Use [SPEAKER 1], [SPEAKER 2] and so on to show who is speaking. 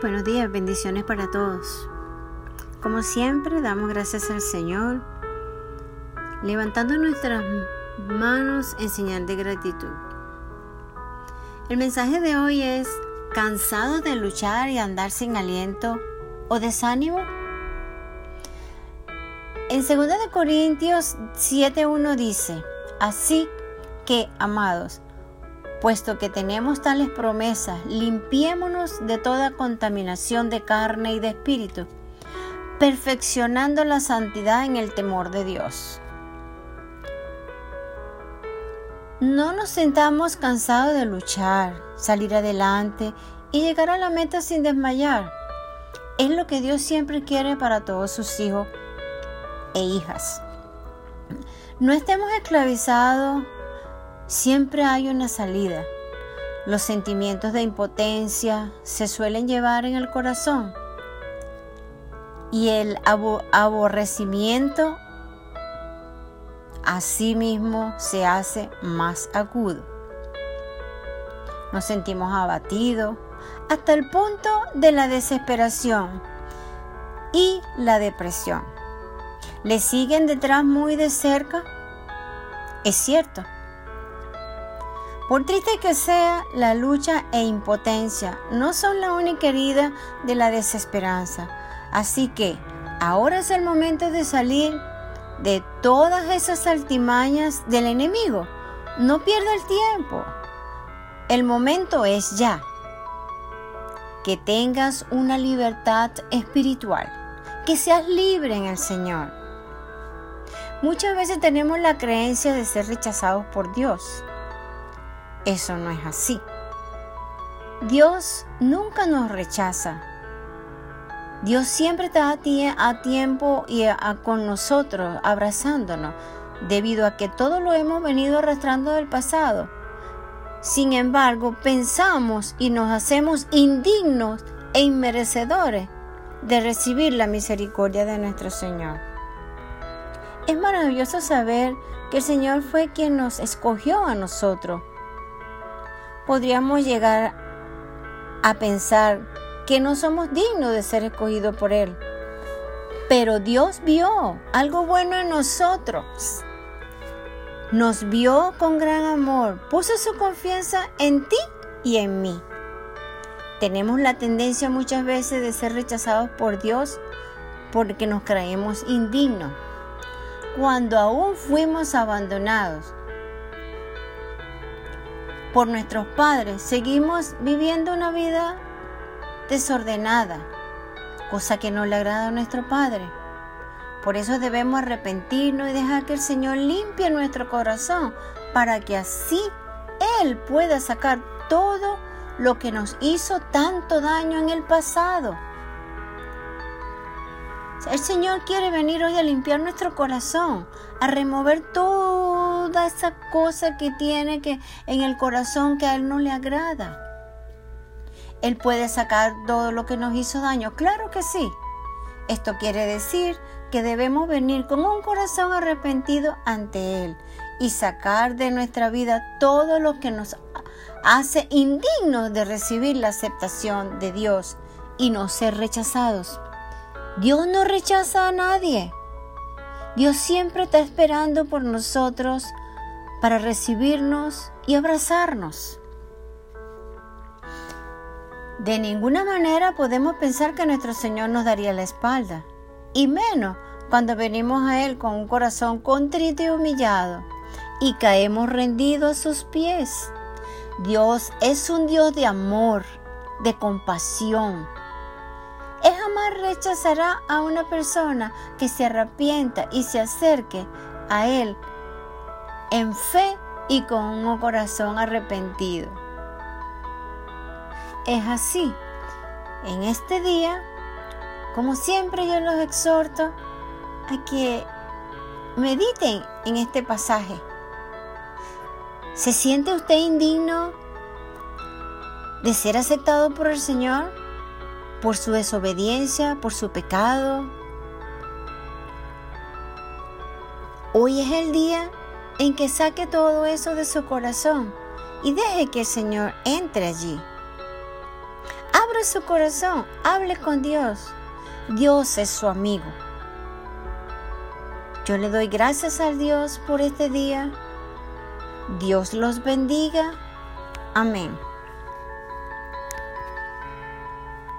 [SPEAKER 1] Buenos días, bendiciones para todos. Como siempre, damos gracias al Señor, levantando nuestras manos en señal de gratitud. El mensaje de hoy es, ¿cansado de luchar y andar sin aliento o desánimo? En 2 Corintios 7.1 dice, así que, amados, Puesto que tenemos tales promesas, limpiémonos de toda contaminación de carne y de espíritu, perfeccionando la santidad en el temor de Dios. No nos sentamos cansados de luchar, salir adelante y llegar a la meta sin desmayar. Es lo que Dios siempre quiere para todos sus hijos e hijas. No estemos esclavizados siempre hay una salida. Los sentimientos de impotencia se suelen llevar en el corazón y el aborrecimiento asimismo se hace más agudo. Nos sentimos abatidos hasta el punto de la desesperación y la depresión. ¿Le siguen detrás muy de cerca? Es cierto por triste que sea, la lucha e impotencia no son la única herida de la desesperanza. Así que ahora es el momento de salir de todas esas altimañas del enemigo. No pierda el tiempo. El momento es ya. Que tengas una libertad espiritual. Que seas libre en el Señor. Muchas veces tenemos la creencia de ser rechazados por Dios eso no es así. Dios nunca nos rechaza. Dios siempre está a, tiempo y con nosotros, abrazándonos, debido a que todo lo hemos venido arrastrando del pasado. Sin embargo, pensamos y nos hacemos indignos e inmerecedores de recibir la misericordia de nuestro Señor. Es maravilloso saber que el Señor fue quien nos escogió a nosotros podríamos llegar a pensar que no somos dignos de ser escogidos por Él. Pero Dios vio algo bueno en nosotros. Nos vio con gran amor, puso su confianza en ti y en mí. Tenemos la tendencia muchas veces de ser rechazados por Dios porque nos creemos indignos. Cuando aún fuimos abandonados, por nuestros padres, seguimos viviendo una vida desordenada, cosa que no le agrada a nuestro Padre. Por eso debemos arrepentirnos y dejar que el Señor limpie nuestro corazón para que así Él pueda sacar todo lo que nos hizo tanto daño en el pasado. El Señor quiere venir hoy a limpiar nuestro corazón, a remover toda esa cosa que tiene que en el corazón que a Él no le agrada. Él puede sacar todo lo que nos hizo daño, claro que sí. Esto quiere decir que debemos venir con un corazón arrepentido ante Él y sacar de nuestra vida todo lo que nos hace indignos de recibir la aceptación de Dios y no ser rechazados. Dios no rechaza a nadie. Dios siempre está esperando por nosotros para recibirnos y abrazarnos. De ninguna manera podemos pensar que nuestro Señor nos daría la espalda, y menos cuando venimos a Él con un corazón contrito y humillado y caemos rendidos a sus pies. Dios es un Dios de amor, de compasión, jamás rechazará a una persona que se arrepienta y se acerque a Él en fe y con un corazón arrepentido. Es así. En este día, como siempre yo los exhorto a que mediten en este pasaje. ¿Se siente usted indigno de ser aceptado por el Señor? Por su desobediencia, por su pecado. Hoy es el día en que saque todo eso de su corazón y deje que el Señor entre allí. Abra su corazón, hable con Dios. Dios es su amigo. Yo le doy gracias a Dios por este día. Dios los bendiga. Amén.